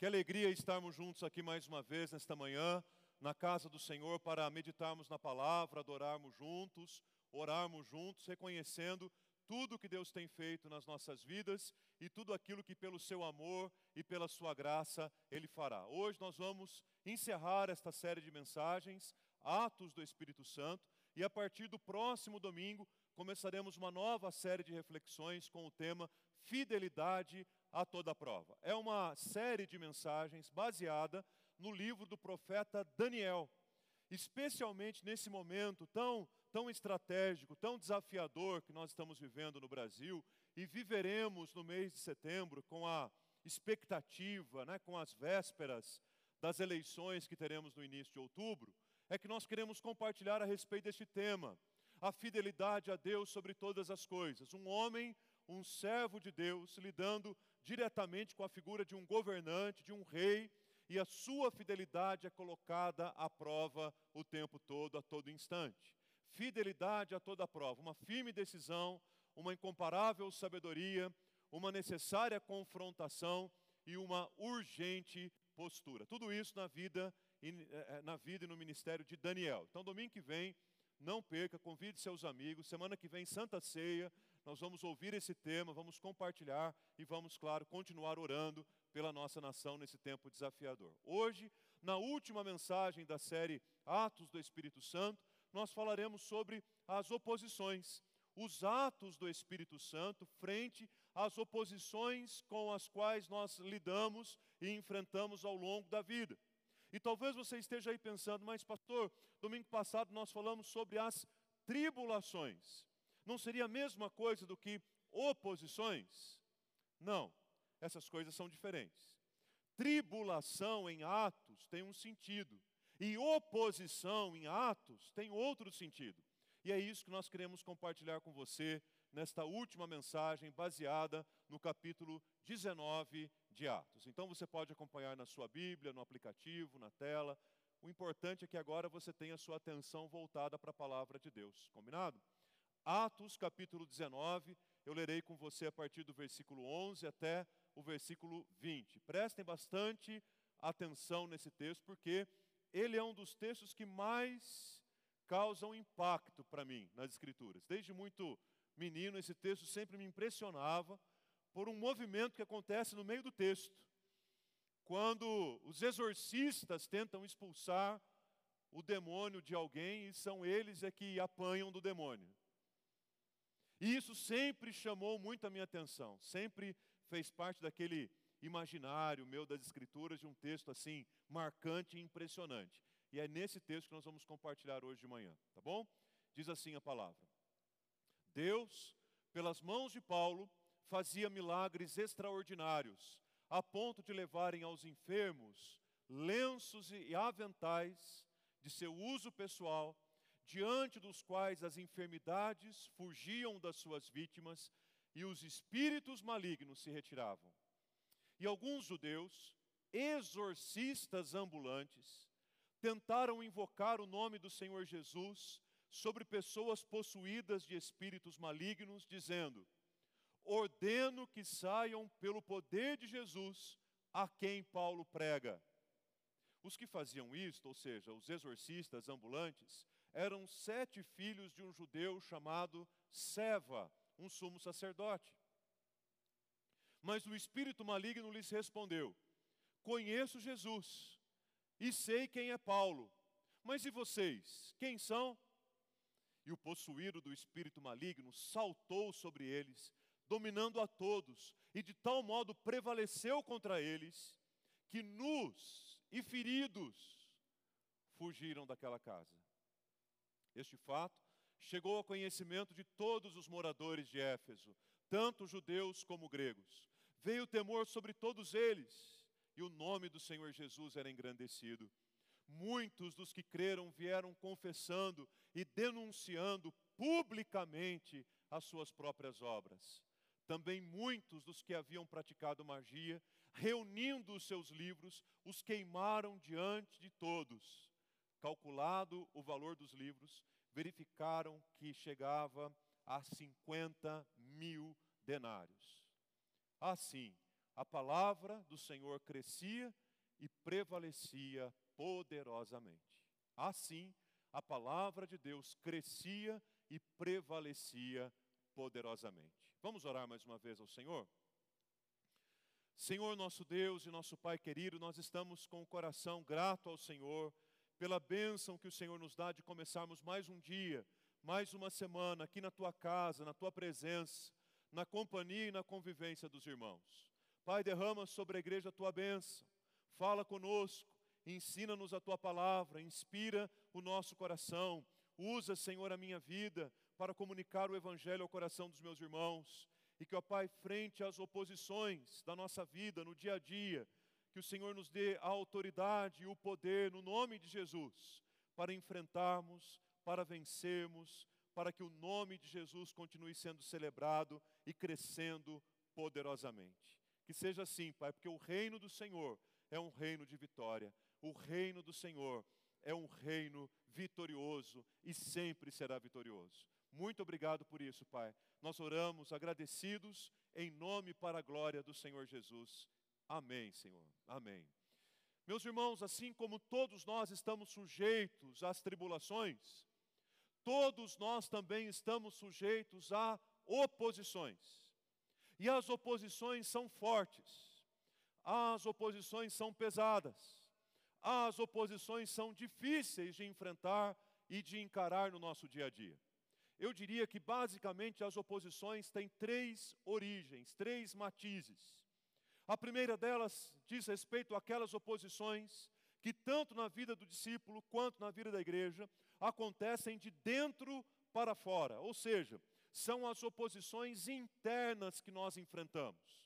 Que alegria estarmos juntos aqui mais uma vez nesta manhã, na casa do Senhor, para meditarmos na palavra, adorarmos juntos, orarmos juntos, reconhecendo tudo que Deus tem feito nas nossas vidas e tudo aquilo que, pelo seu amor e pela sua graça, Ele fará. Hoje nós vamos encerrar esta série de mensagens, Atos do Espírito Santo, e a partir do próximo domingo começaremos uma nova série de reflexões com o tema Fidelidade a toda prova. É uma série de mensagens baseada no livro do profeta Daniel, especialmente nesse momento tão, tão estratégico, tão desafiador que nós estamos vivendo no Brasil e viveremos no mês de setembro com a expectativa, né, com as vésperas das eleições que teremos no início de outubro, é que nós queremos compartilhar a respeito deste tema, a fidelidade a Deus sobre todas as coisas. Um homem um servo de Deus lidando diretamente com a figura de um governante, de um rei, e a sua fidelidade é colocada à prova o tempo todo, a todo instante. Fidelidade a toda prova, uma firme decisão, uma incomparável sabedoria, uma necessária confrontação e uma urgente postura. Tudo isso na vida, eh, eh, na vida e no ministério de Daniel. Então, domingo que vem, não perca, convide seus amigos. Semana que vem, Santa Ceia, nós vamos ouvir esse tema, vamos compartilhar e vamos, claro, continuar orando pela nossa nação nesse tempo desafiador. Hoje, na última mensagem da série Atos do Espírito Santo, nós falaremos sobre as oposições, os atos do Espírito Santo frente às oposições com as quais nós lidamos e enfrentamos ao longo da vida. E talvez você esteja aí pensando, mas pastor, domingo passado nós falamos sobre as tribulações. Não seria a mesma coisa do que oposições? Não, essas coisas são diferentes. Tribulação em Atos tem um sentido, e oposição em Atos tem outro sentido. E é isso que nós queremos compartilhar com você nesta última mensagem, baseada no capítulo 19 de Atos. Então você pode acompanhar na sua Bíblia, no aplicativo, na tela. O importante é que agora você tenha a sua atenção voltada para a palavra de Deus. Combinado? Atos capítulo 19, eu lerei com você a partir do versículo 11 até o versículo 20. Prestem bastante atenção nesse texto, porque ele é um dos textos que mais causam impacto para mim nas Escrituras. Desde muito menino, esse texto sempre me impressionava por um movimento que acontece no meio do texto. Quando os exorcistas tentam expulsar o demônio de alguém e são eles é que apanham do demônio. E isso sempre chamou muito a minha atenção, sempre fez parte daquele imaginário meu das escrituras de um texto assim marcante e impressionante. E é nesse texto que nós vamos compartilhar hoje de manhã, tá bom? Diz assim a palavra: Deus, pelas mãos de Paulo, fazia milagres extraordinários, a ponto de levarem aos enfermos lenços e aventais de seu uso pessoal, diante dos quais as enfermidades fugiam das suas vítimas e os espíritos malignos se retiravam. E alguns judeus, exorcistas ambulantes, tentaram invocar o nome do Senhor Jesus sobre pessoas possuídas de espíritos malignos, dizendo: Ordeno que saiam pelo poder de Jesus a quem Paulo prega. Os que faziam isto, ou seja, os exorcistas ambulantes, eram sete filhos de um judeu chamado Seva, um sumo sacerdote. Mas o espírito maligno lhes respondeu: Conheço Jesus e sei quem é Paulo, mas e vocês? Quem são? E o possuído do espírito maligno saltou sobre eles, dominando a todos, e de tal modo prevaleceu contra eles, que nus e feridos fugiram daquela casa. Este fato chegou ao conhecimento de todos os moradores de Éfeso, tanto judeus como gregos. Veio temor sobre todos eles, e o nome do Senhor Jesus era engrandecido. Muitos dos que creram vieram confessando e denunciando publicamente as suas próprias obras. Também muitos dos que haviam praticado magia, reunindo os seus livros, os queimaram diante de todos. Calculado o valor dos livros, verificaram que chegava a 50 mil denários. Assim, a palavra do Senhor crescia e prevalecia poderosamente. Assim, a palavra de Deus crescia e prevalecia poderosamente. Vamos orar mais uma vez ao Senhor? Senhor nosso Deus e nosso Pai querido, nós estamos com o coração grato ao Senhor pela bênção que o Senhor nos dá de começarmos mais um dia, mais uma semana aqui na tua casa, na tua presença, na companhia e na convivência dos irmãos. Pai, derrama sobre a igreja a tua bênção, fala conosco, ensina-nos a tua palavra, inspira o nosso coração. Usa, Senhor, a minha vida para comunicar o evangelho ao coração dos meus irmãos. E que, ó Pai, frente às oposições da nossa vida no dia a dia, que o Senhor nos dê a autoridade e o poder no nome de Jesus para enfrentarmos, para vencermos, para que o nome de Jesus continue sendo celebrado e crescendo poderosamente. Que seja assim, Pai, porque o reino do Senhor é um reino de vitória. O reino do Senhor é um reino vitorioso e sempre será vitorioso. Muito obrigado por isso, Pai. Nós oramos agradecidos em nome para a glória do Senhor Jesus. Amém, Senhor. Amém. Meus irmãos, assim como todos nós estamos sujeitos às tribulações, todos nós também estamos sujeitos a oposições. E as oposições são fortes, as oposições são pesadas, as oposições são difíceis de enfrentar e de encarar no nosso dia a dia. Eu diria que basicamente as oposições têm três origens, três matizes. A primeira delas diz respeito àquelas oposições que, tanto na vida do discípulo quanto na vida da igreja, acontecem de dentro para fora, ou seja, são as oposições internas que nós enfrentamos.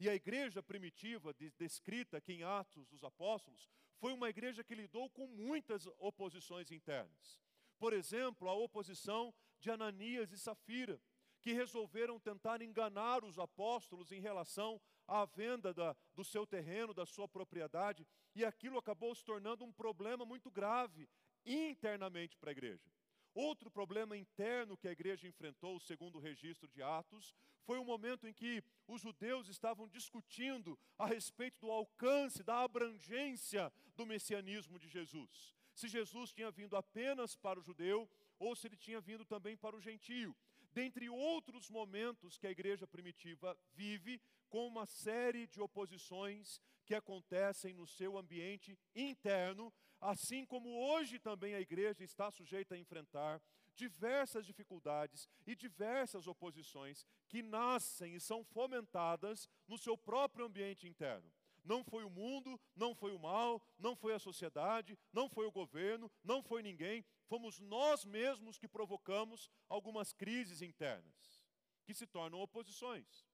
E a igreja primitiva, descrita aqui em Atos dos Apóstolos, foi uma igreja que lidou com muitas oposições internas. Por exemplo, a oposição de Ananias e Safira, que resolveram tentar enganar os apóstolos em relação à venda da, do seu terreno, da sua propriedade, e aquilo acabou se tornando um problema muito grave internamente para a igreja. Outro problema interno que a igreja enfrentou, segundo o registro de Atos, foi o momento em que os judeus estavam discutindo a respeito do alcance, da abrangência do messianismo de Jesus. Se Jesus tinha vindo apenas para o judeu ou se ele tinha vindo também para o gentio. Dentre outros momentos que a igreja primitiva vive, com uma série de oposições que acontecem no seu ambiente interno, assim como hoje também a igreja está sujeita a enfrentar diversas dificuldades e diversas oposições que nascem e são fomentadas no seu próprio ambiente interno. Não foi o mundo, não foi o mal, não foi a sociedade, não foi o governo, não foi ninguém, fomos nós mesmos que provocamos algumas crises internas, que se tornam oposições.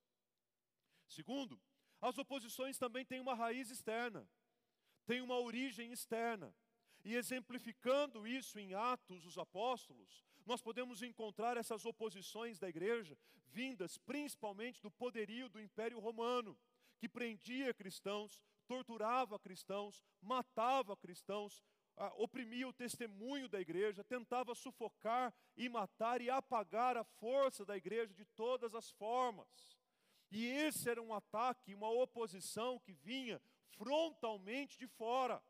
Segundo, as oposições também têm uma raiz externa, têm uma origem externa. E exemplificando isso em Atos dos Apóstolos, nós podemos encontrar essas oposições da igreja vindas principalmente do poderio do Império Romano, que prendia cristãos, torturava cristãos, matava cristãos, oprimia o testemunho da igreja, tentava sufocar e matar e apagar a força da igreja de todas as formas. E esse era um ataque, uma oposição que vinha frontalmente de fora.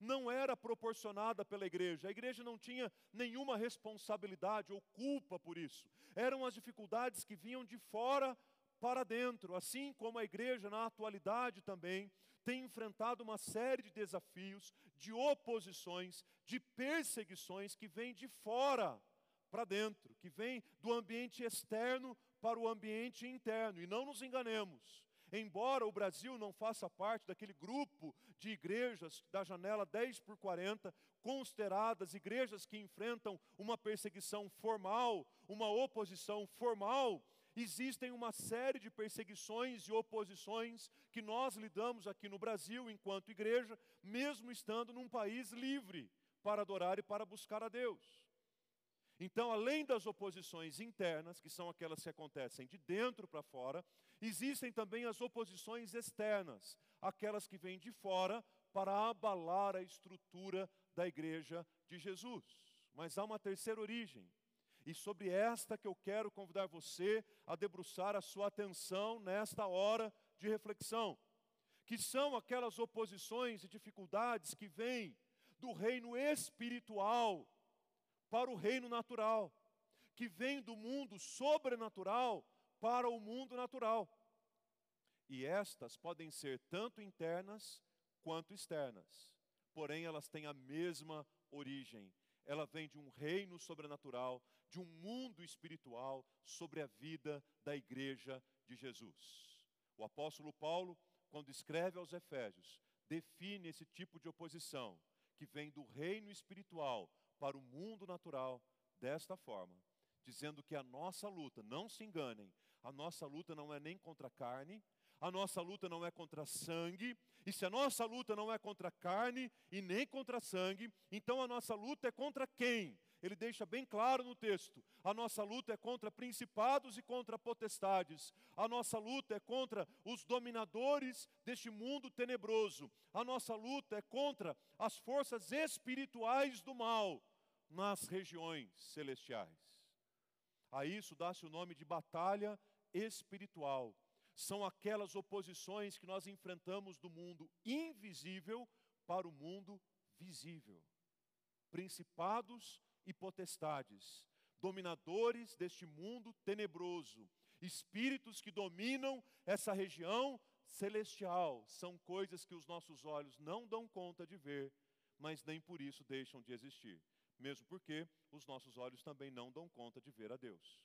Não era proporcionada pela igreja. A igreja não tinha nenhuma responsabilidade ou culpa por isso. Eram as dificuldades que vinham de fora para dentro, assim como a igreja na atualidade também tem enfrentado uma série de desafios, de oposições, de perseguições que vêm de fora para dentro, que vêm do ambiente externo para o ambiente interno. E não nos enganemos, embora o Brasil não faça parte daquele grupo de igrejas da janela 10 por 40, consideradas igrejas que enfrentam uma perseguição formal, uma oposição formal, existem uma série de perseguições e oposições que nós lidamos aqui no Brasil enquanto igreja, mesmo estando num país livre para adorar e para buscar a Deus. Então, além das oposições internas, que são aquelas que acontecem de dentro para fora, existem também as oposições externas, aquelas que vêm de fora para abalar a estrutura da igreja de Jesus. Mas há uma terceira origem, e sobre esta que eu quero convidar você a debruçar a sua atenção nesta hora de reflexão, que são aquelas oposições e dificuldades que vêm do reino espiritual para o reino natural, que vêm do mundo sobrenatural para o mundo natural. E estas podem ser tanto internas quanto externas, porém elas têm a mesma origem. Ela vem de um reino sobrenatural, de um mundo espiritual sobre a vida da igreja de Jesus. O apóstolo Paulo, quando escreve aos Efésios, define esse tipo de oposição que vem do reino espiritual para o mundo natural desta forma, dizendo que a nossa luta, não se enganem, a nossa luta não é nem contra a carne, a nossa luta não é contra sangue, e se a nossa luta não é contra carne e nem contra sangue, então a nossa luta é contra quem? Ele deixa bem claro no texto: a nossa luta é contra principados e contra potestades, a nossa luta é contra os dominadores deste mundo tenebroso, a nossa luta é contra as forças espirituais do mal nas regiões celestiais. A isso dá-se o nome de batalha espiritual são aquelas oposições que nós enfrentamos do mundo invisível para o mundo visível. Principados e potestades, dominadores deste mundo tenebroso, espíritos que dominam essa região celestial, são coisas que os nossos olhos não dão conta de ver, mas nem por isso deixam de existir, mesmo porque os nossos olhos também não dão conta de ver a Deus.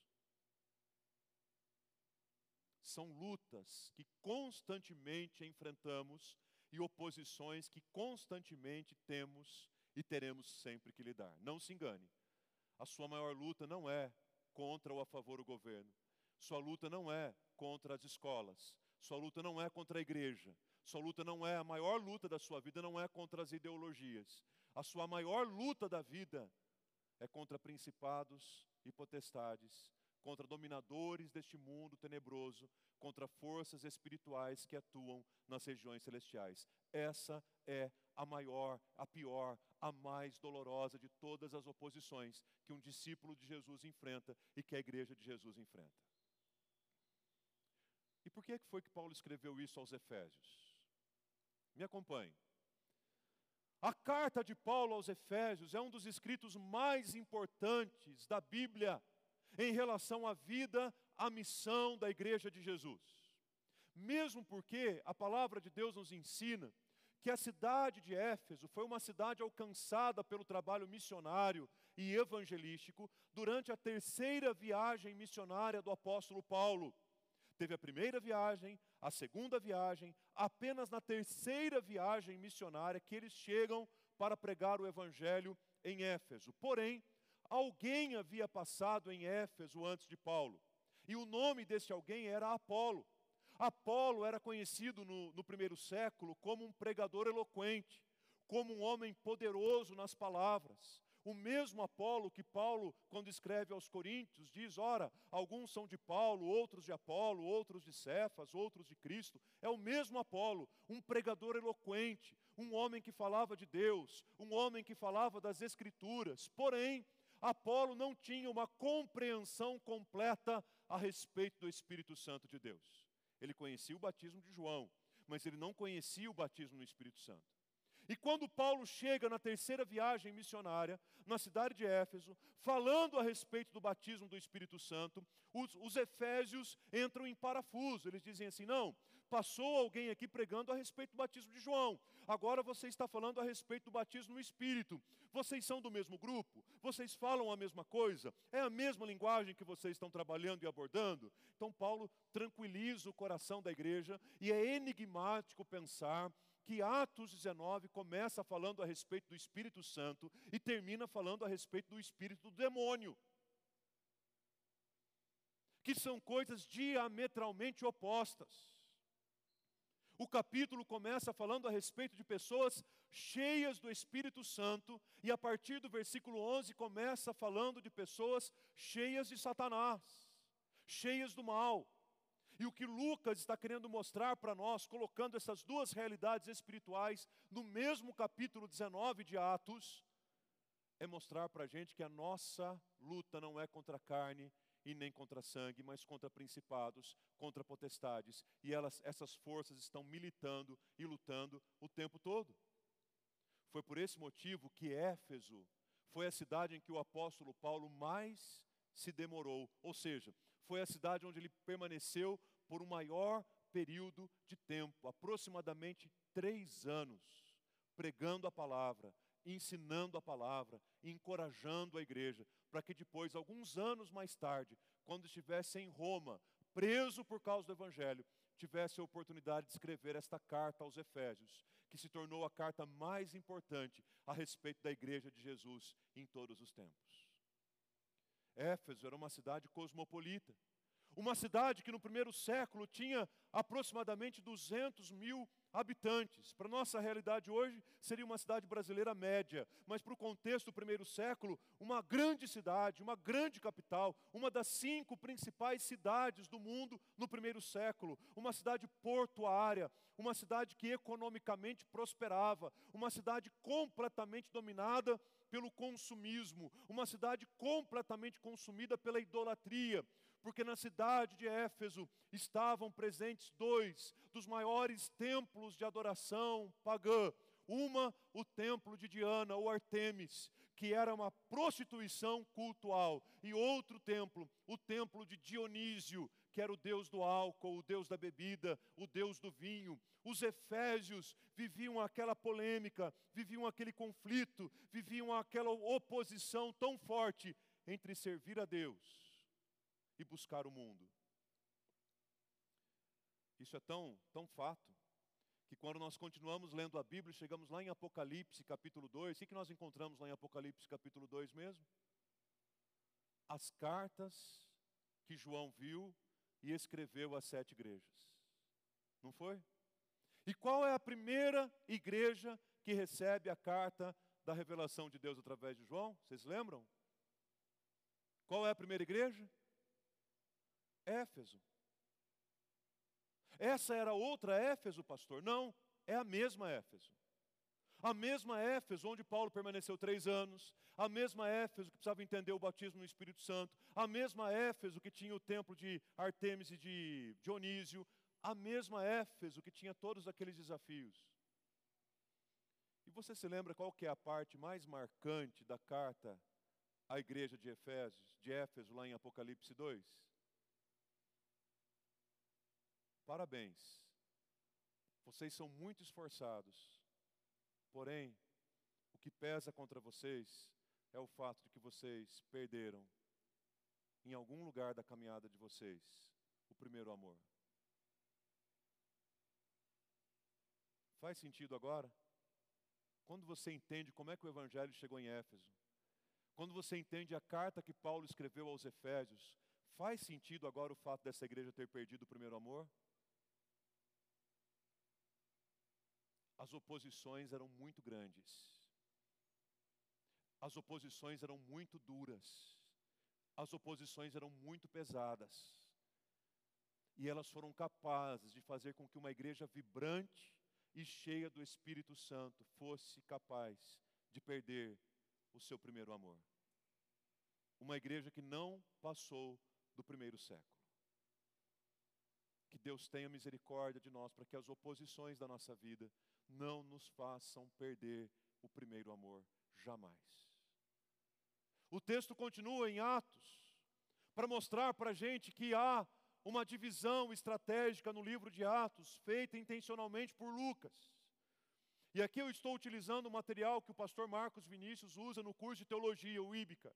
São lutas que constantemente enfrentamos e oposições que constantemente temos e teremos sempre que lidar. Não se engane. A sua maior luta não é contra ou a favor do governo. Sua luta não é contra as escolas. Sua luta não é contra a igreja. Sua luta não é a maior luta da sua vida não é contra as ideologias. A sua maior luta da vida é contra principados e potestades contra dominadores deste mundo tenebroso, contra forças espirituais que atuam nas regiões celestiais. Essa é a maior, a pior, a mais dolorosa de todas as oposições que um discípulo de Jesus enfrenta e que a igreja de Jesus enfrenta. E por que foi que Paulo escreveu isso aos Efésios? Me acompanhe. A carta de Paulo aos Efésios é um dos escritos mais importantes da Bíblia em relação à vida, à missão da igreja de Jesus. Mesmo porque a palavra de Deus nos ensina que a cidade de Éfeso foi uma cidade alcançada pelo trabalho missionário e evangelístico durante a terceira viagem missionária do apóstolo Paulo. Teve a primeira viagem, a segunda viagem, apenas na terceira viagem missionária que eles chegam para pregar o evangelho em Éfeso. Porém, Alguém havia passado em Éfeso antes de Paulo, e o nome desse alguém era Apolo. Apolo era conhecido no, no primeiro século como um pregador eloquente, como um homem poderoso nas palavras. O mesmo Apolo que Paulo, quando escreve aos Coríntios, diz: ora, alguns são de Paulo, outros de Apolo, outros de Cefas, outros de Cristo. É o mesmo Apolo, um pregador eloquente, um homem que falava de Deus, um homem que falava das Escrituras. Porém, Apolo não tinha uma compreensão completa a respeito do Espírito Santo de Deus. Ele conhecia o batismo de João, mas ele não conhecia o batismo no Espírito Santo. E quando Paulo chega na terceira viagem missionária, na cidade de Éfeso, falando a respeito do batismo do Espírito Santo, os, os, efésios entram em parafuso. Eles dizem assim: não, passou alguém aqui pregando a respeito do batismo de João, agora você está falando a respeito do batismo no Espírito. Vocês são do mesmo grupo? Vocês falam a mesma coisa? É a mesma linguagem que vocês estão trabalhando e abordando? Então, Paulo tranquiliza o coração da igreja e é enigmático pensar que Atos 19 começa falando a respeito do Espírito Santo e termina falando a respeito do espírito do demônio. Que são coisas diametralmente opostas. O capítulo começa falando a respeito de pessoas cheias do Espírito Santo, e a partir do versículo 11 começa falando de pessoas cheias de Satanás, cheias do mal. E o que Lucas está querendo mostrar para nós, colocando essas duas realidades espirituais no mesmo capítulo 19 de Atos, é mostrar para a gente que a nossa luta não é contra a carne e nem contra sangue, mas contra principados, contra potestades. E elas, essas forças estão militando e lutando o tempo todo. Foi por esse motivo que Éfeso foi a cidade em que o apóstolo Paulo mais se demorou, ou seja, foi a cidade onde ele permaneceu por um maior período de tempo, aproximadamente três anos, pregando a palavra, ensinando a palavra, encorajando a igreja, para que depois, alguns anos mais tarde, quando estivesse em Roma, preso por causa do Evangelho, tivesse a oportunidade de escrever esta carta aos Efésios, que se tornou a carta mais importante a respeito da igreja de Jesus em todos os tempos. Éfeso era uma cidade cosmopolita, uma cidade que no primeiro século tinha aproximadamente 200 mil habitantes. Para nossa realidade hoje, seria uma cidade brasileira média, mas para o contexto do primeiro século, uma grande cidade, uma grande capital, uma das cinco principais cidades do mundo no primeiro século, uma cidade portuária, uma cidade que economicamente prosperava, uma cidade completamente dominada pelo consumismo, uma cidade completamente consumida pela idolatria, porque na cidade de Éfeso estavam presentes dois dos maiores templos de adoração pagã. Uma, o templo de Diana ou Artemis, que era uma prostituição cultual, e outro templo, o templo de Dionísio, que era o deus do álcool, o deus da bebida, o deus do vinho. Os efésios viviam aquela polêmica, viviam aquele conflito, viviam aquela oposição tão forte entre servir a Deus e buscar o mundo. Isso é tão, tão fato, que quando nós continuamos lendo a Bíblia, chegamos lá em Apocalipse capítulo 2, o que nós encontramos lá em Apocalipse capítulo 2 mesmo? As cartas que João viu e escreveu às sete igrejas. Não foi? E qual é a primeira igreja que recebe a carta da revelação de Deus através de João? Vocês lembram? Qual é a primeira igreja? Éfeso. Essa era outra Éfeso, pastor? Não, é a mesma Éfeso. A mesma Éfeso onde Paulo permaneceu três anos, a mesma Éfeso que precisava entender o batismo no Espírito Santo, a mesma Éfeso que tinha o templo de Artemis e de Dionísio, a mesma Éfeso que tinha todos aqueles desafios. E você se lembra qual que é a parte mais marcante da carta à igreja de Efésios, de Éfeso, lá em Apocalipse 2? Parabéns. Vocês são muito esforçados. Porém, o que pesa contra vocês é o fato de que vocês perderam, em algum lugar da caminhada de vocês, o primeiro amor. Faz sentido agora? Quando você entende como é que o Evangelho chegou em Éfeso, quando você entende a carta que Paulo escreveu aos Efésios, faz sentido agora o fato dessa igreja ter perdido o primeiro amor? As oposições eram muito grandes. As oposições eram muito duras. As oposições eram muito pesadas. E elas foram capazes de fazer com que uma igreja vibrante e cheia do Espírito Santo fosse capaz de perder o seu primeiro amor. Uma igreja que não passou do primeiro século. Deus tenha misericórdia de nós para que as oposições da nossa vida não nos façam perder o primeiro amor, jamais. O texto continua em Atos, para mostrar para a gente que há uma divisão estratégica no livro de Atos, feita intencionalmente por Lucas. E aqui eu estou utilizando o material que o pastor Marcos Vinícius usa no curso de teologia, o Íbica.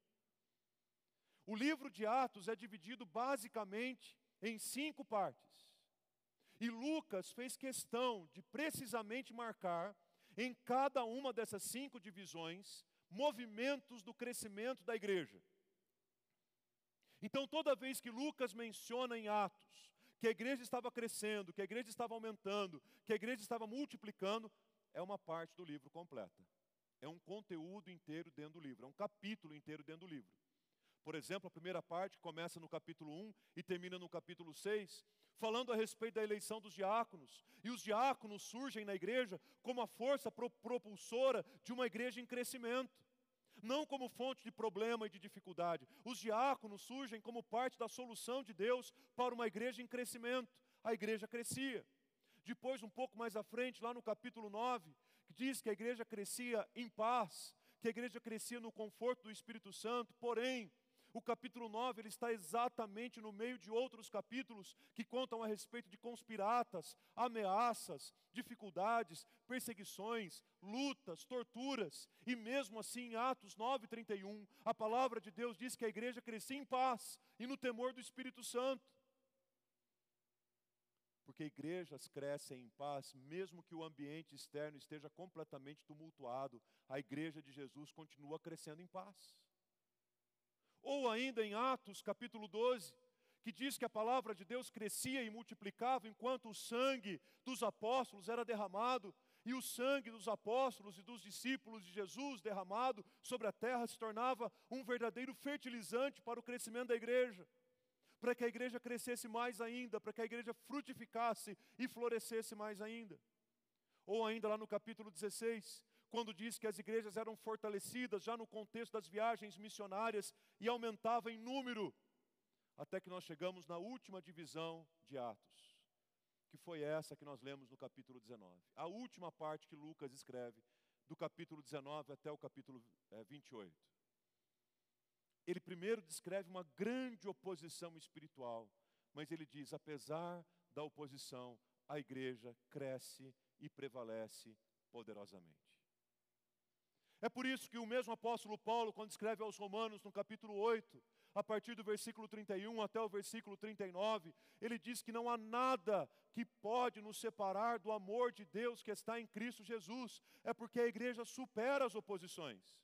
O livro de Atos é dividido basicamente em cinco partes. E Lucas fez questão de precisamente marcar em cada uma dessas cinco divisões movimentos do crescimento da igreja. Então, toda vez que Lucas menciona em Atos que a igreja estava crescendo, que a igreja estava aumentando, que a igreja estava multiplicando, é uma parte do livro completa. É um conteúdo inteiro dentro do livro, é um capítulo inteiro dentro do livro. Por exemplo, a primeira parte começa no capítulo 1 e termina no capítulo 6, falando a respeito da eleição dos diáconos. E os diáconos surgem na igreja como a força propulsora de uma igreja em crescimento. não como fonte de problema e de dificuldade. Os diáconos surgem como parte da solução de Deus para uma igreja em crescimento. A igreja crescia. Depois, um pouco mais à frente, lá no capítulo 9, diz que a igreja crescia em paz, que a igreja crescia no conforto do Espírito Santo, porém, o capítulo 9 ele está exatamente no meio de outros capítulos que contam a respeito de conspiratas, ameaças, dificuldades, perseguições, lutas, torturas. E mesmo assim, em Atos 9:31, a palavra de Deus diz que a igreja crescia em paz e no temor do Espírito Santo. Porque igrejas crescem em paz, mesmo que o ambiente externo esteja completamente tumultuado, a igreja de Jesus continua crescendo em paz. Ou ainda em Atos capítulo 12, que diz que a palavra de Deus crescia e multiplicava enquanto o sangue dos apóstolos era derramado, e o sangue dos apóstolos e dos discípulos de Jesus derramado sobre a terra se tornava um verdadeiro fertilizante para o crescimento da igreja, para que a igreja crescesse mais ainda, para que a igreja frutificasse e florescesse mais ainda. Ou ainda lá no capítulo 16, quando diz que as igrejas eram fortalecidas já no contexto das viagens missionárias e aumentava em número, até que nós chegamos na última divisão de Atos, que foi essa que nós lemos no capítulo 19. A última parte que Lucas escreve, do capítulo 19 até o capítulo é, 28. Ele primeiro descreve uma grande oposição espiritual, mas ele diz: apesar da oposição, a igreja cresce e prevalece poderosamente. É por isso que o mesmo apóstolo Paulo, quando escreve aos Romanos, no capítulo 8, a partir do versículo 31 até o versículo 39, ele diz que não há nada que pode nos separar do amor de Deus que está em Cristo Jesus. É porque a igreja supera as oposições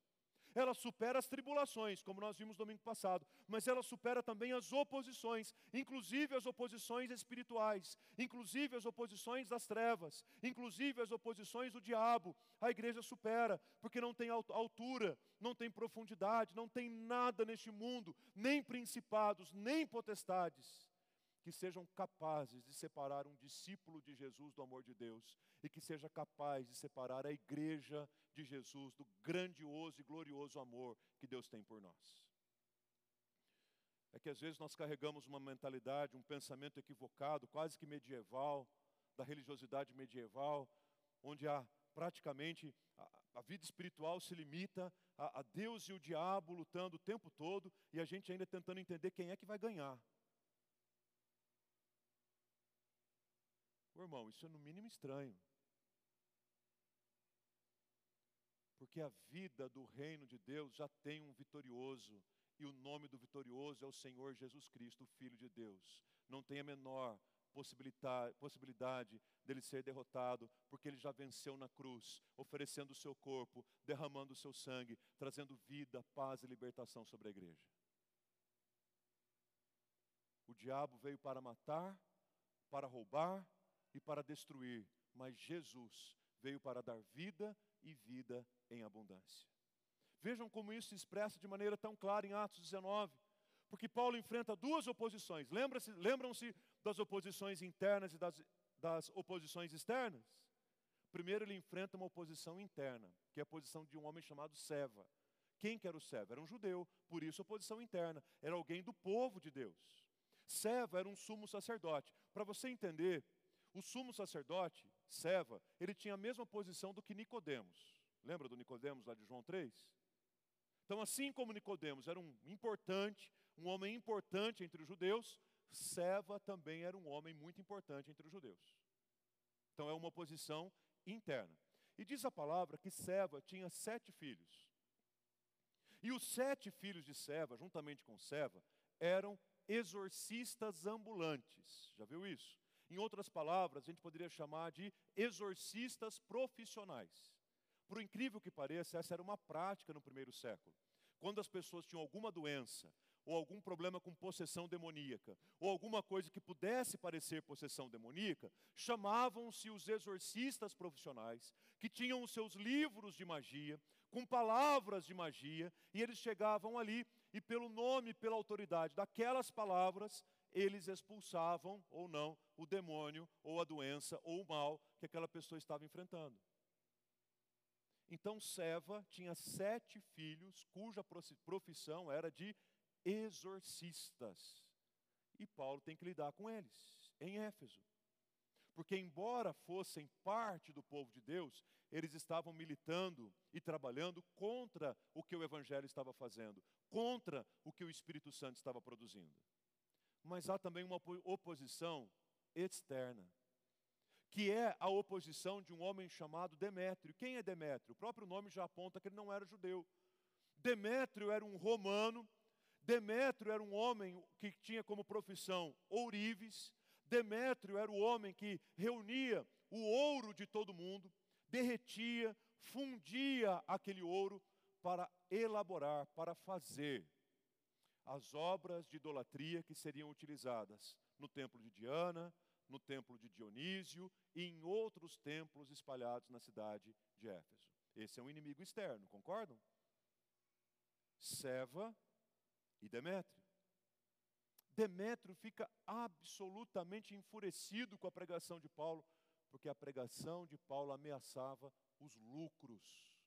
ela supera as tribulações, como nós vimos domingo passado, mas ela supera também as oposições, inclusive as oposições espirituais, inclusive as oposições das trevas, inclusive as oposições do diabo. A igreja supera, porque não tem altura, não tem profundidade, não tem nada neste mundo, nem principados, nem potestades que sejam capazes de separar um discípulo de Jesus do amor de Deus e que seja capaz de separar a igreja de Jesus do grandioso e glorioso amor que Deus tem por nós. É que às vezes nós carregamos uma mentalidade, um pensamento equivocado, quase que medieval, da religiosidade medieval, onde há praticamente a, a vida espiritual se limita a, a Deus e o diabo lutando o tempo todo e a gente ainda tentando entender quem é que vai ganhar. Ô, irmão, isso é no mínimo estranho. Porque a vida do reino de Deus já tem um vitorioso, e o nome do vitorioso é o Senhor Jesus Cristo, Filho de Deus. Não tem a menor possibilidade, possibilidade dele ser derrotado, porque ele já venceu na cruz, oferecendo o seu corpo, derramando o seu sangue, trazendo vida, paz e libertação sobre a igreja. O diabo veio para matar, para roubar e para destruir, mas Jesus veio para dar vida e vida em abundância. Vejam como isso se expressa de maneira tão clara em Atos 19, porque Paulo enfrenta duas oposições. Lembram-se das oposições internas e das, das oposições externas? Primeiro, ele enfrenta uma oposição interna, que é a posição de um homem chamado Seva. Quem que era o Seva? Era um judeu, por isso oposição interna. Era alguém do povo de Deus. Seva era um sumo sacerdote. Para você entender, o sumo sacerdote, Seva, ele tinha a mesma posição do que Nicodemos. Lembra do Nicodemos lá de João 3? Então, assim como Nicodemos era um importante, um homem importante entre os judeus, Seva também era um homem muito importante entre os judeus. Então é uma posição interna. E diz a palavra que Seva tinha sete filhos. E os sete filhos de Seva, juntamente com Seva, eram exorcistas ambulantes. Já viu isso? Em outras palavras, a gente poderia chamar de exorcistas profissionais. Por incrível que pareça, essa era uma prática no primeiro século. Quando as pessoas tinham alguma doença, ou algum problema com possessão demoníaca, ou alguma coisa que pudesse parecer possessão demoníaca, chamavam-se os exorcistas profissionais, que tinham os seus livros de magia, com palavras de magia, e eles chegavam ali e, pelo nome, pela autoridade daquelas palavras, eles expulsavam ou não o demônio, ou a doença, ou o mal que aquela pessoa estava enfrentando. Então Seva tinha sete filhos, cuja profissão era de exorcistas. E Paulo tem que lidar com eles, em Éfeso. Porque, embora fossem parte do povo de Deus, eles estavam militando e trabalhando contra o que o Evangelho estava fazendo, contra o que o Espírito Santo estava produzindo. Mas há também uma oposição externa, que é a oposição de um homem chamado Demétrio. Quem é Demétrio? O próprio nome já aponta que ele não era judeu. Demétrio era um romano, Demétrio era um homem que tinha como profissão ourives, Demétrio era o homem que reunia o ouro de todo mundo, derretia, fundia aquele ouro para elaborar, para fazer as obras de idolatria que seriam utilizadas no templo de Diana, no templo de Dionísio e em outros templos espalhados na cidade de Éfeso. Esse é um inimigo externo, concordam? Seva e Demétrio. Demétrio fica absolutamente enfurecido com a pregação de Paulo, porque a pregação de Paulo ameaçava os lucros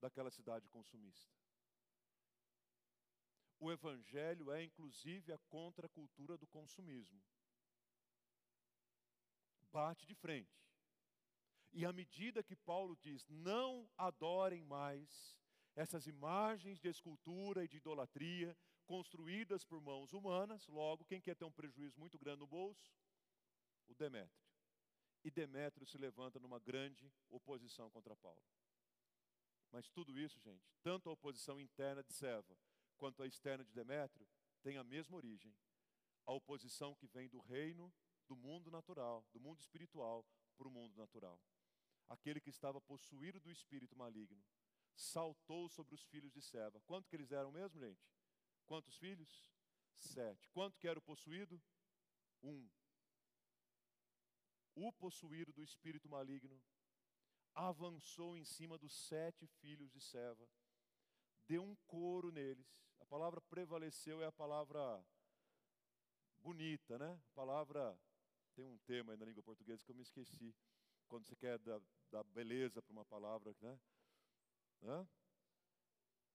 daquela cidade consumista. O evangelho é inclusive a contracultura do consumismo. Bate de frente. E à medida que Paulo diz: "Não adorem mais essas imagens de escultura e de idolatria construídas por mãos humanas, logo, quem quer ter um prejuízo muito grande no bolso? O Demétrio. E Demétrio se levanta numa grande oposição contra Paulo. Mas tudo isso, gente, tanto a oposição interna de Seva quanto a externa de Demétrio, tem a mesma origem. A oposição que vem do reino, do mundo natural, do mundo espiritual, para o mundo natural. Aquele que estava possuído do espírito maligno saltou sobre os filhos de Seva. Quanto que eles eram mesmo, gente? Quantos filhos? Sete. Quanto que era o possuído? Um. O possuído do espírito maligno avançou em cima dos sete filhos de Seva, deu um couro neles. A palavra prevaleceu é a palavra bonita, né? A palavra tem um tema aí na língua portuguesa que eu me esqueci. Quando você quer dar, dar beleza para uma palavra, né?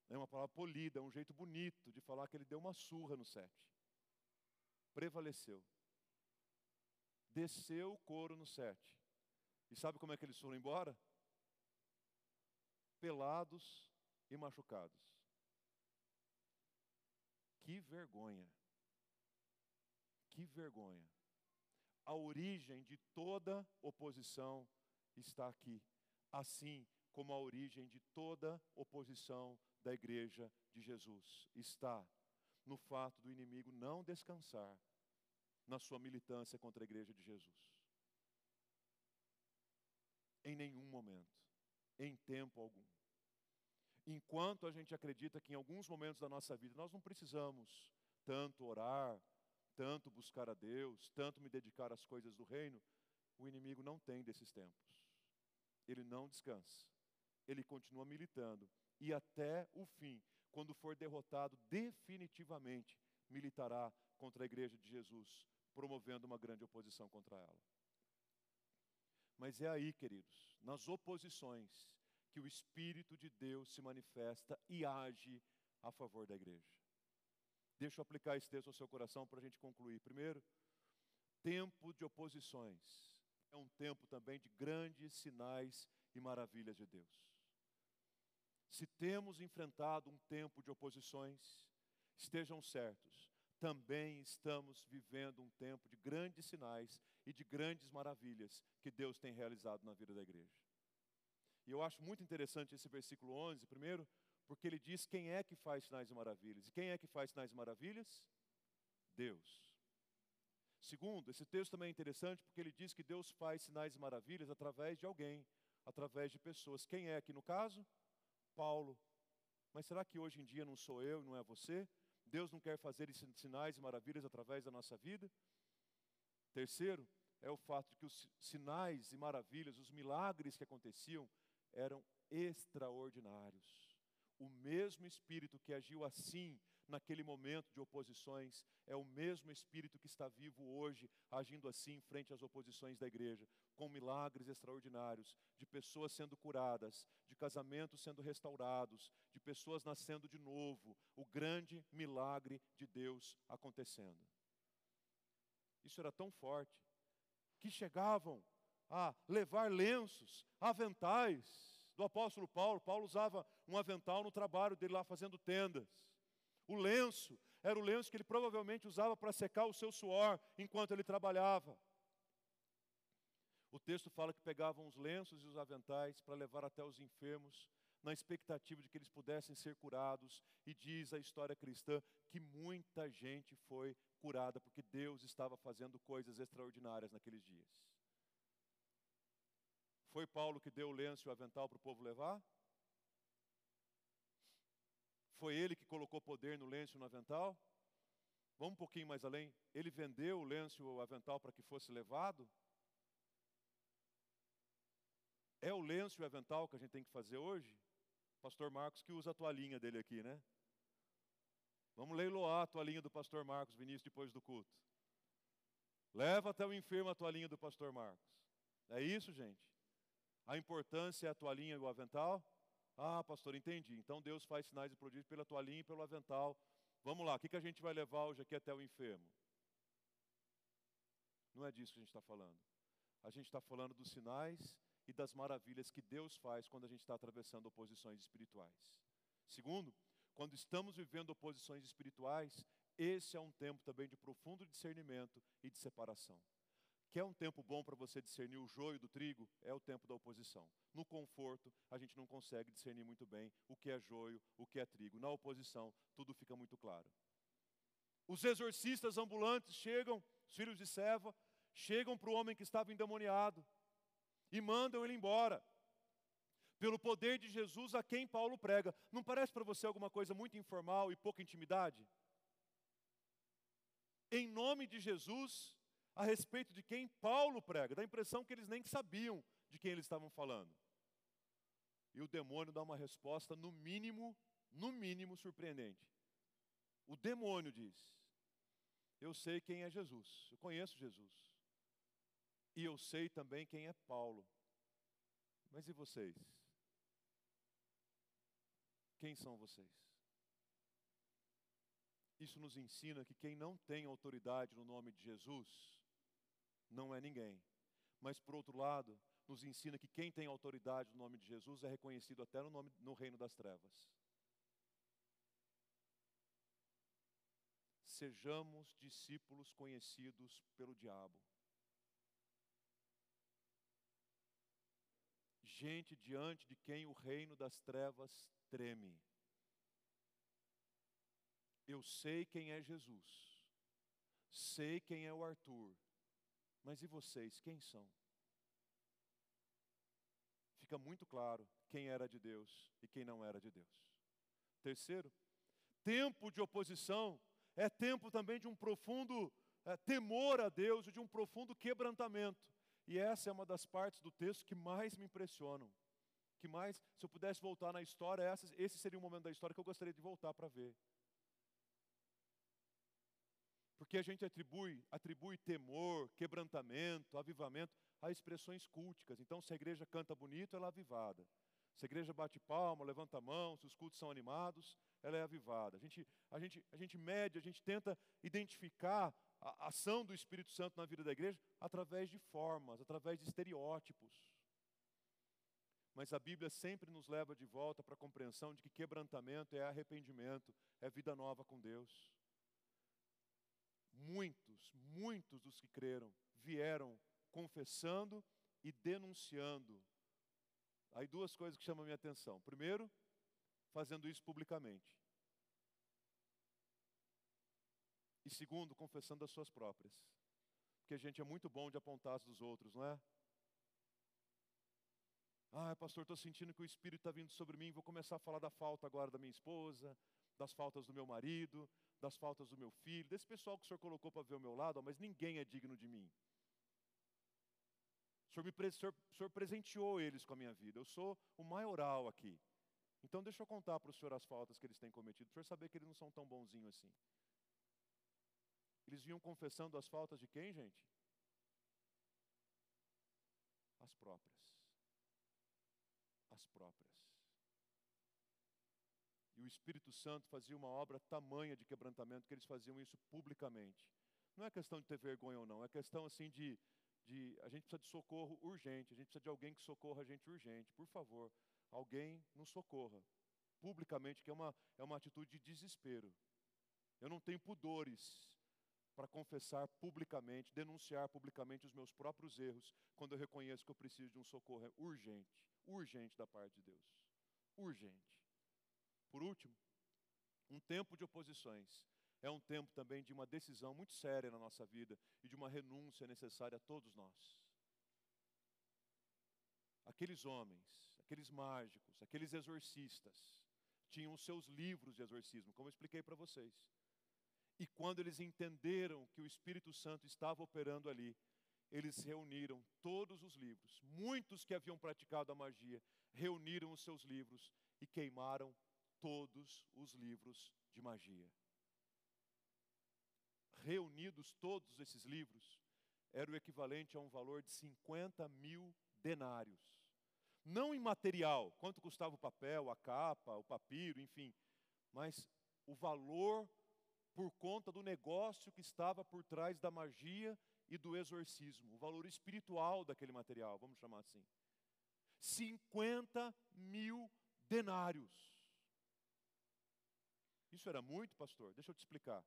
É uma palavra polida, é um jeito bonito de falar que ele deu uma surra no sete. Prevaleceu. Desceu o couro no sete. E sabe como é que eles foram embora? Pelados e machucados. Que vergonha. Que vergonha. A origem de toda oposição está aqui. Assim como a origem de toda oposição da igreja de Jesus está no fato do inimigo não descansar na sua militância contra a igreja de Jesus. Em nenhum momento, em tempo algum. Enquanto a gente acredita que em alguns momentos da nossa vida nós não precisamos tanto orar, tanto buscar a Deus, tanto me dedicar às coisas do reino, o inimigo não tem desses tempos. Ele não descansa. Ele continua militando e até o fim, quando for derrotado definitivamente, militará contra a igreja de Jesus, promovendo uma grande oposição contra ela. Mas é aí, queridos, nas oposições, que o Espírito de Deus se manifesta e age a favor da igreja. Deixa eu aplicar esse texto ao seu coração para a gente concluir. Primeiro, tempo de oposições é um tempo também de grandes sinais e maravilhas de Deus. Se temos enfrentado um tempo de oposições, estejam certos, também estamos vivendo um tempo de grandes sinais e de grandes maravilhas que Deus tem realizado na vida da igreja. E eu acho muito interessante esse versículo 11, primeiro, porque ele diz quem é que faz sinais e maravilhas. E quem é que faz sinais e maravilhas? Deus. Segundo, esse texto também é interessante porque ele diz que Deus faz sinais e maravilhas através de alguém, através de pessoas. Quem é aqui no caso? Paulo. Mas será que hoje em dia não sou eu, não é você? Deus não quer fazer sinais e maravilhas através da nossa vida? Terceiro, é o fato de que os sinais e maravilhas, os milagres que aconteciam, eram extraordinários. O mesmo Espírito que agiu assim naquele momento de oposições, é o mesmo Espírito que está vivo hoje, agindo assim frente às oposições da igreja, com milagres extraordinários, de pessoas sendo curadas, de casamentos sendo restaurados, de pessoas nascendo de novo, o grande milagre de Deus acontecendo. Isso era tão forte que chegavam a levar lenços, aventais do apóstolo Paulo. Paulo usava um avental no trabalho dele lá fazendo tendas. O lenço era o lenço que ele provavelmente usava para secar o seu suor enquanto ele trabalhava. O texto fala que pegavam os lenços e os aventais para levar até os enfermos, na expectativa de que eles pudessem ser curados, e diz a história cristã que muita gente foi curada porque Deus estava fazendo coisas extraordinárias naqueles dias. Foi Paulo que deu o lenço e o avental para o povo levar? Foi ele que colocou poder no lenço e no avental? Vamos um pouquinho mais além. Ele vendeu o lenço e o avental para que fosse levado? É o lenço e o avental que a gente tem que fazer hoje? Pastor Marcos que usa a toalhinha dele aqui, né? Vamos leiloar a toalhinha do pastor Marcos Vinícius depois do culto. Leva até o enfermo a toalhinha do pastor Marcos. É isso, gente? A importância é a toalhinha e o avental? Ah, pastor, entendi. Então Deus faz sinais e prodígios pela toalhinha e pelo avental. Vamos lá, o que, que a gente vai levar hoje aqui até o enfermo? Não é disso que a gente está falando. A gente está falando dos sinais e das maravilhas que Deus faz quando a gente está atravessando oposições espirituais. Segundo, quando estamos vivendo oposições espirituais, esse é um tempo também de profundo discernimento e de separação. Quer um tempo bom para você discernir o joio do trigo? É o tempo da oposição. No conforto, a gente não consegue discernir muito bem o que é joio, o que é trigo. Na oposição, tudo fica muito claro. Os exorcistas ambulantes chegam, os filhos de Seva, chegam para o homem que estava endemoniado e mandam ele embora. Pelo poder de Jesus a quem Paulo prega. Não parece para você alguma coisa muito informal e pouca intimidade? Em nome de Jesus, a respeito de quem Paulo prega, dá a impressão que eles nem sabiam de quem eles estavam falando. E o demônio dá uma resposta, no mínimo, no mínimo surpreendente. O demônio diz: Eu sei quem é Jesus, eu conheço Jesus. E eu sei também quem é Paulo. Mas e vocês? Quem são vocês? Isso nos ensina que quem não tem autoridade no nome de Jesus não é ninguém. Mas, por outro lado, nos ensina que quem tem autoridade no nome de Jesus é reconhecido até no, nome, no reino das trevas. Sejamos discípulos conhecidos pelo diabo. Gente diante de quem o reino das trevas treme. Eu sei quem é Jesus, sei quem é o Arthur, mas e vocês, quem são? Fica muito claro quem era de Deus e quem não era de Deus. Terceiro, tempo de oposição é tempo também de um profundo é, temor a Deus e de um profundo quebrantamento. E essa é uma das partes do texto que mais me impressionam. Que mais, se eu pudesse voltar na história, esse seria um momento da história que eu gostaria de voltar para ver. Porque a gente atribui, atribui temor, quebrantamento, avivamento a expressões culticas. Então, se a igreja canta bonito, ela é avivada. Se a igreja bate palma, levanta a mão, se os cultos são animados, ela é avivada. A gente, a gente, a gente mede, a gente tenta identificar a ação do Espírito Santo na vida da igreja através de formas, através de estereótipos. Mas a Bíblia sempre nos leva de volta para a compreensão de que quebrantamento é arrependimento, é vida nova com Deus muitos, muitos dos que creram vieram confessando e denunciando. Aí duas coisas que chamam a minha atenção. Primeiro, fazendo isso publicamente. E segundo, confessando as suas próprias. Porque a gente é muito bom de apontar as dos outros, não é? Ah, pastor, estou sentindo que o Espírito está vindo sobre mim, vou começar a falar da falta agora da minha esposa, das faltas do meu marido, das faltas do meu filho, desse pessoal que o senhor colocou para ver o meu lado, mas ninguém é digno de mim. O senhor, me, o, senhor, o senhor presenteou eles com a minha vida, eu sou o maioral aqui. Então deixa eu contar para o senhor as faltas que eles têm cometido, para o senhor saber que eles não são tão bonzinhos assim. Eles vinham confessando as faltas de quem, gente? As próprias. As próprias. O Espírito Santo fazia uma obra tamanha de quebrantamento que eles faziam isso publicamente. Não é questão de ter vergonha ou não, é questão assim de, de a gente precisa de socorro urgente, a gente precisa de alguém que socorra a gente urgente. Por favor, alguém nos socorra publicamente, que é uma, é uma atitude de desespero. Eu não tenho pudores para confessar publicamente, denunciar publicamente os meus próprios erros, quando eu reconheço que eu preciso de um socorro urgente, urgente da parte de Deus. Urgente. Por último, um tempo de oposições é um tempo também de uma decisão muito séria na nossa vida e de uma renúncia necessária a todos nós. Aqueles homens, aqueles mágicos, aqueles exorcistas, tinham os seus livros de exorcismo, como eu expliquei para vocês. E quando eles entenderam que o Espírito Santo estava operando ali, eles reuniram todos os livros. Muitos que haviam praticado a magia reuniram os seus livros e queimaram todos os livros de magia. Reunidos todos esses livros, era o equivalente a um valor de 50 mil denários. Não em material, quanto custava o papel, a capa, o papiro, enfim, mas o valor por conta do negócio que estava por trás da magia e do exorcismo, o valor espiritual daquele material, vamos chamar assim. 50 mil denários. Isso era muito, pastor? Deixa eu te explicar.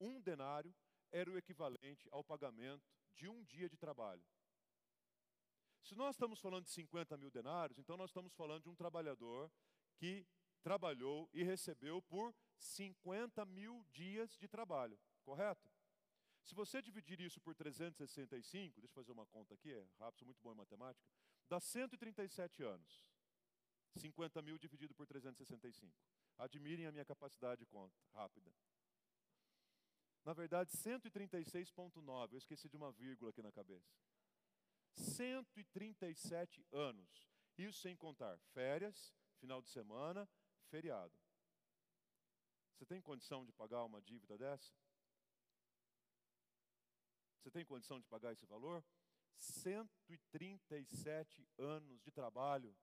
Um denário era o equivalente ao pagamento de um dia de trabalho. Se nós estamos falando de 50 mil denários, então nós estamos falando de um trabalhador que trabalhou e recebeu por 50 mil dias de trabalho, correto? Se você dividir isso por 365, deixa eu fazer uma conta aqui, é rápido, sou muito bom em matemática, dá 137 anos. 50 mil dividido por 365. Admirem a minha capacidade de conta, rápida. Na verdade, 136,9. Eu esqueci de uma vírgula aqui na cabeça. 137 anos. Isso sem contar férias, final de semana, feriado. Você tem condição de pagar uma dívida dessa? Você tem condição de pagar esse valor? 137 anos de trabalho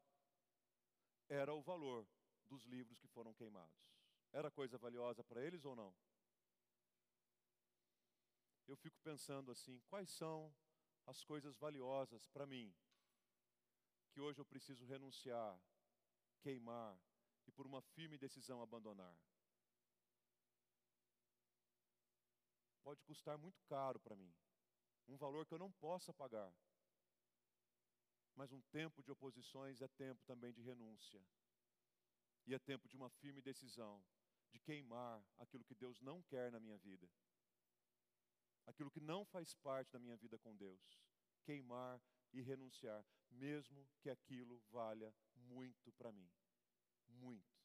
era o valor dos livros que foram queimados. Era coisa valiosa para eles ou não? Eu fico pensando assim: quais são as coisas valiosas para mim que hoje eu preciso renunciar, queimar e por uma firme decisão abandonar? pode custar muito caro para mim, um valor que eu não possa pagar. Mas um tempo de oposições é tempo também de renúncia, e é tempo de uma firme decisão de queimar aquilo que Deus não quer na minha vida, aquilo que não faz parte da minha vida com Deus, queimar e renunciar, mesmo que aquilo valha muito para mim. Muito,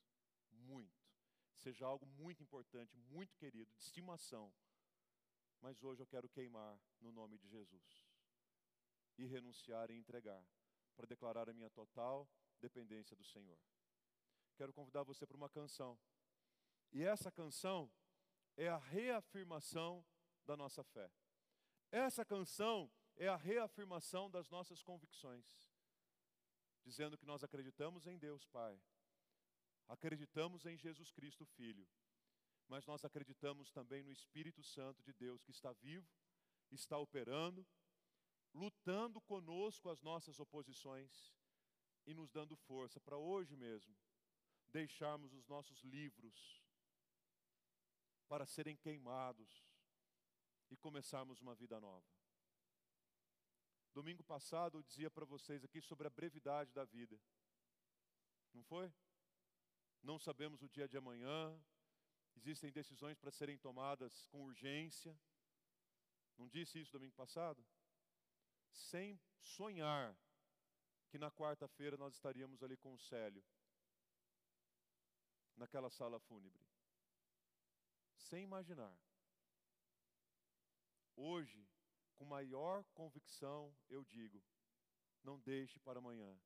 muito. Seja algo muito importante, muito querido, de estimação mas hoje eu quero queimar no nome de Jesus e renunciar e entregar para declarar a minha total dependência do Senhor. Quero convidar você para uma canção. E essa canção é a reafirmação da nossa fé. Essa canção é a reafirmação das nossas convicções, dizendo que nós acreditamos em Deus Pai, acreditamos em Jesus Cristo Filho mas nós acreditamos também no Espírito Santo de Deus que está vivo, está operando, lutando conosco as nossas oposições e nos dando força para hoje mesmo deixarmos os nossos livros para serem queimados e começarmos uma vida nova. Domingo passado eu dizia para vocês aqui sobre a brevidade da vida. Não foi? Não sabemos o dia de amanhã, Existem decisões para serem tomadas com urgência. Não disse isso domingo passado? Sem sonhar que na quarta-feira nós estaríamos ali com o Célio, naquela sala fúnebre. Sem imaginar. Hoje, com maior convicção, eu digo: não deixe para amanhã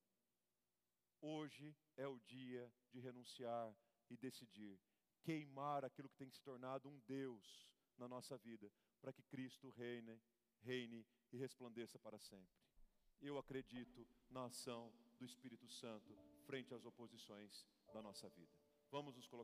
Hoje é o dia de renunciar e decidir, queimar aquilo que tem se tornado um Deus na nossa vida, para que Cristo reine, reine e resplandeça para sempre. Eu acredito na ação do Espírito Santo frente às oposições da nossa vida. Vamos nos colocar